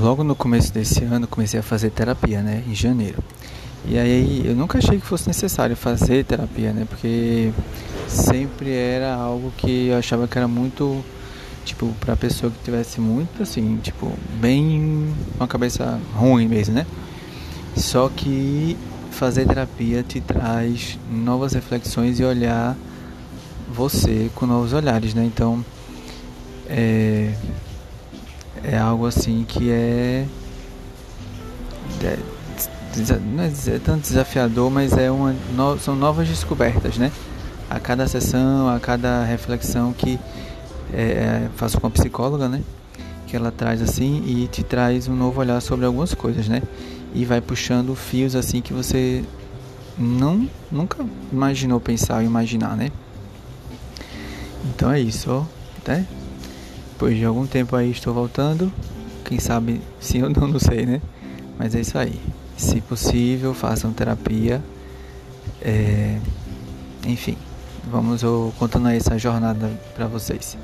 logo no começo desse ano comecei a fazer terapia, né, em janeiro. E aí eu nunca achei que fosse necessário fazer terapia, né, porque sempre era algo que eu achava que era muito tipo para pessoa que tivesse muito assim, tipo, bem uma cabeça ruim mesmo, né? Só que fazer terapia te traz novas reflexões e olhar você com novos olhares, né? Então é é algo assim que é, é não é, é tanto desafiador, mas é uma, no, são novas descobertas, né? A cada sessão, a cada reflexão que é, é, faço com a psicóloga, né? Que ela traz assim e te traz um novo olhar sobre algumas coisas, né? E vai puxando fios assim que você não nunca imaginou pensar ou imaginar, né? Então é isso, ó. Até depois de algum tempo aí estou voltando. Quem sabe sim ou não, não sei, né? Mas é isso aí. Se possível, façam terapia. É... Enfim, vamos contando aí essa jornada para vocês.